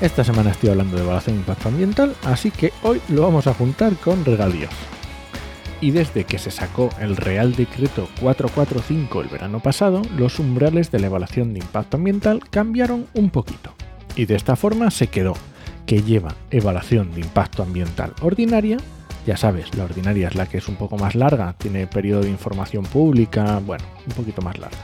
Esta semana estoy hablando de evaluación de impacto ambiental, así que hoy lo vamos a juntar con regalíos. Y desde que se sacó el Real Decreto 445 el verano pasado, los umbrales de la evaluación de impacto ambiental cambiaron un poquito. Y de esta forma se quedó que lleva evaluación de impacto ambiental ordinaria, ya sabes, la ordinaria es la que es un poco más larga, tiene periodo de información pública, bueno, un poquito más larga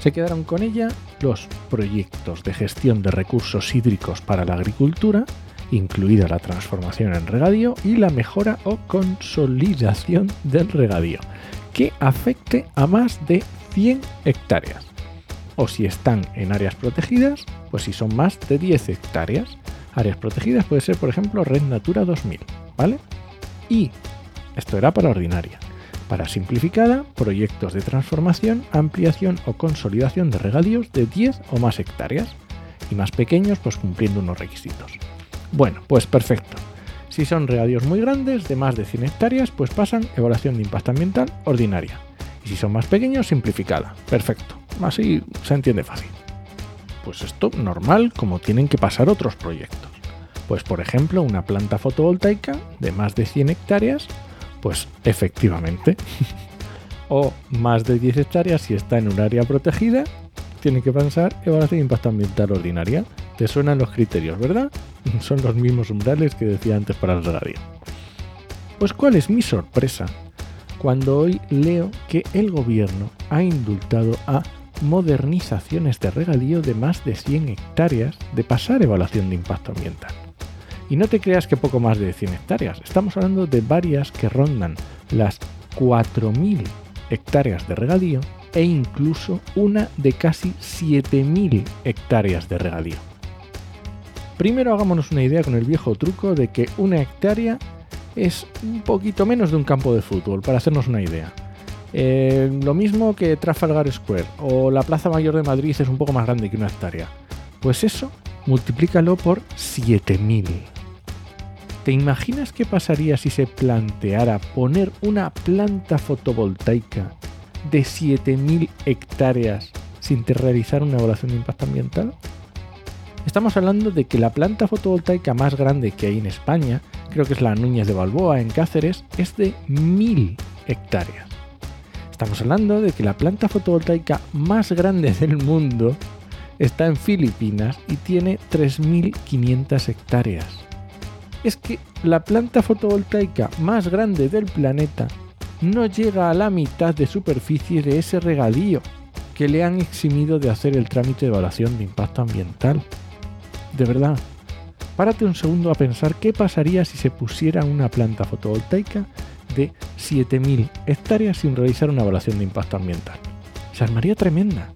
se quedaron con ella los proyectos de gestión de recursos hídricos para la agricultura, incluida la transformación en regadío y la mejora o consolidación del regadío, que afecte a más de 100 hectáreas. O si están en áreas protegidas, pues si son más de 10 hectáreas. Áreas protegidas puede ser, por ejemplo, Red Natura 2000, ¿vale? Y esto era para ordinaria. Para simplificada, proyectos de transformación, ampliación o consolidación de regadíos de 10 o más hectáreas y más pequeños pues cumpliendo unos requisitos. Bueno, pues perfecto. Si son regadíos muy grandes, de más de 100 hectáreas, pues pasan evaluación de impacto ambiental ordinaria. Y si son más pequeños, simplificada. Perfecto. Así se entiende fácil. Pues esto normal como tienen que pasar otros proyectos. Pues por ejemplo, una planta fotovoltaica de más de 100 hectáreas pues efectivamente. o más de 10 hectáreas si está en un área protegida, tiene que pasar evaluación de impacto ambiental ordinaria. Te suenan los criterios, ¿verdad? Son los mismos umbrales que decía antes para el regadío. Pues cuál es mi sorpresa cuando hoy leo que el gobierno ha indultado a modernizaciones de regadío de más de 100 hectáreas de pasar evaluación de impacto ambiental. Y no te creas que poco más de 100 hectáreas, estamos hablando de varias que rondan las 4.000 hectáreas de regadío e incluso una de casi 7.000 hectáreas de regadío. Primero hagámonos una idea con el viejo truco de que una hectárea es un poquito menos de un campo de fútbol, para hacernos una idea. Eh, lo mismo que Trafalgar Square o la Plaza Mayor de Madrid es un poco más grande que una hectárea. Pues eso, multiplícalo por 7000. ¿Te imaginas qué pasaría si se planteara poner una planta fotovoltaica de 7.000 hectáreas sin realizar una evaluación de impacto ambiental? Estamos hablando de que la planta fotovoltaica más grande que hay en España, creo que es la Núñez de Balboa en Cáceres, es de 1.000 hectáreas. Estamos hablando de que la planta fotovoltaica más grande del mundo está en Filipinas y tiene 3.500 hectáreas es que la planta fotovoltaica más grande del planeta no llega a la mitad de superficie de ese regadío que le han eximido de hacer el trámite de evaluación de impacto ambiental. De verdad, párate un segundo a pensar qué pasaría si se pusiera una planta fotovoltaica de 7.000 hectáreas sin realizar una evaluación de impacto ambiental. Se armaría tremenda.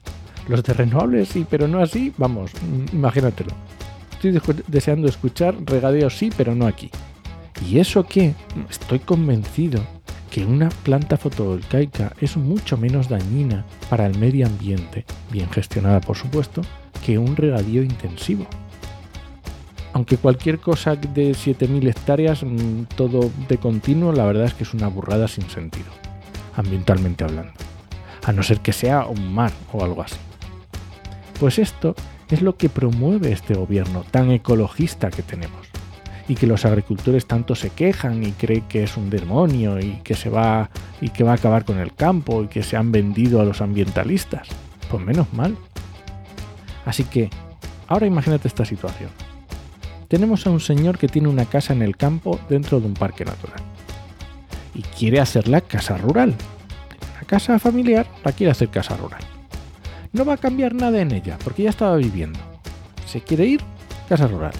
Los de renovables sí, pero no así, vamos, imagínatelo estoy deseando escuchar regadeo sí, pero no aquí. ¿Y eso qué? Estoy convencido que una planta fotovoltaica es mucho menos dañina para el medio ambiente, bien gestionada por supuesto, que un regadío intensivo. Aunque cualquier cosa de 7.000 hectáreas, mm, todo de continuo, la verdad es que es una burrada sin sentido, ambientalmente hablando. A no ser que sea un mar o algo así. Pues esto es lo que promueve este gobierno tan ecologista que tenemos. Y que los agricultores tanto se quejan y creen que es un demonio y que se va y que va a acabar con el campo y que se han vendido a los ambientalistas. Pues menos mal. Así que, ahora imagínate esta situación. Tenemos a un señor que tiene una casa en el campo dentro de un parque natural. Y quiere hacerla casa rural. Una casa familiar la quiere hacer casa rural no va a cambiar nada en ella, porque ya estaba viviendo. ¿Se quiere ir? Casa rural.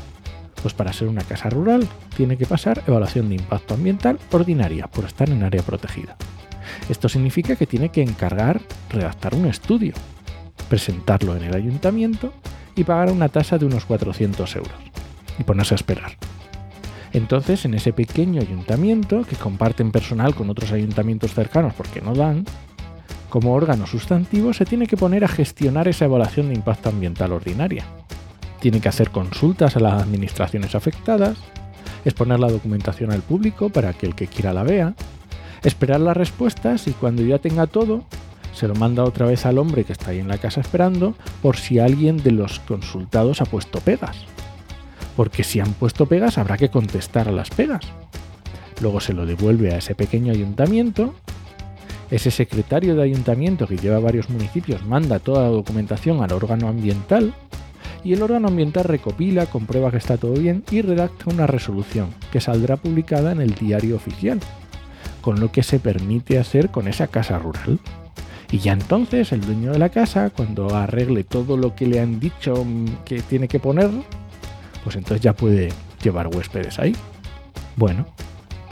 Pues para ser una casa rural tiene que pasar evaluación de impacto ambiental ordinaria por estar en área protegida. Esto significa que tiene que encargar redactar un estudio, presentarlo en el ayuntamiento y pagar una tasa de unos 400 euros. y ponerse a esperar. Entonces, en ese pequeño ayuntamiento, que comparten personal con otros ayuntamientos cercanos porque no dan, como órgano sustantivo se tiene que poner a gestionar esa evaluación de impacto ambiental ordinaria. Tiene que hacer consultas a las administraciones afectadas, exponer la documentación al público para que el que quiera la vea, esperar las respuestas y cuando ya tenga todo, se lo manda otra vez al hombre que está ahí en la casa esperando por si alguien de los consultados ha puesto pegas. Porque si han puesto pegas habrá que contestar a las pegas. Luego se lo devuelve a ese pequeño ayuntamiento. Ese secretario de ayuntamiento que lleva varios municipios manda toda la documentación al órgano ambiental y el órgano ambiental recopila, comprueba que está todo bien y redacta una resolución que saldrá publicada en el diario oficial, con lo que se permite hacer con esa casa rural. Y ya entonces el dueño de la casa, cuando arregle todo lo que le han dicho que tiene que poner, pues entonces ya puede llevar huéspedes ahí. Bueno,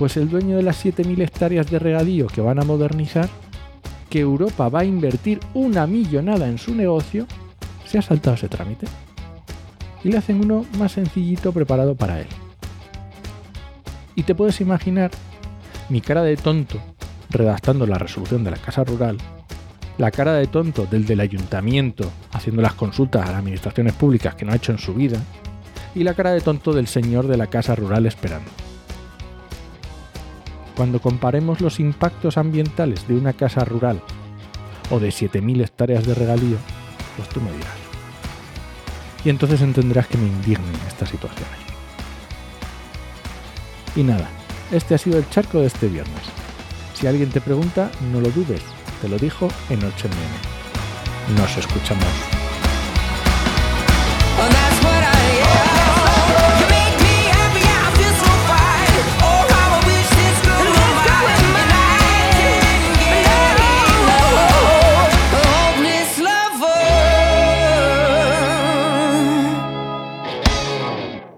pues el dueño de las 7.000 hectáreas de regadío que van a modernizar, que Europa va a invertir una millonada en su negocio, se ha saltado ese trámite y le hacen uno más sencillito preparado para él. Y te puedes imaginar mi cara de tonto redactando la resolución de la casa rural, la cara de tonto del del ayuntamiento haciendo las consultas a las administraciones públicas que no ha hecho en su vida, y la cara de tonto del señor de la casa rural esperando. Cuando comparemos los impactos ambientales de una casa rural o de 7.000 hectáreas de regalío, pues tú me dirás y entonces entenderás que me indignen estas situaciones. Y nada, este ha sido el charco de este viernes. Si alguien te pregunta, no lo dudes, te lo dijo en 8 Nos escuchamos.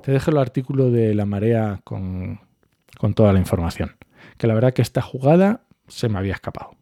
Te dejo el artículo de La Marea con, con toda la información. Que la verdad que esta jugada se me había escapado.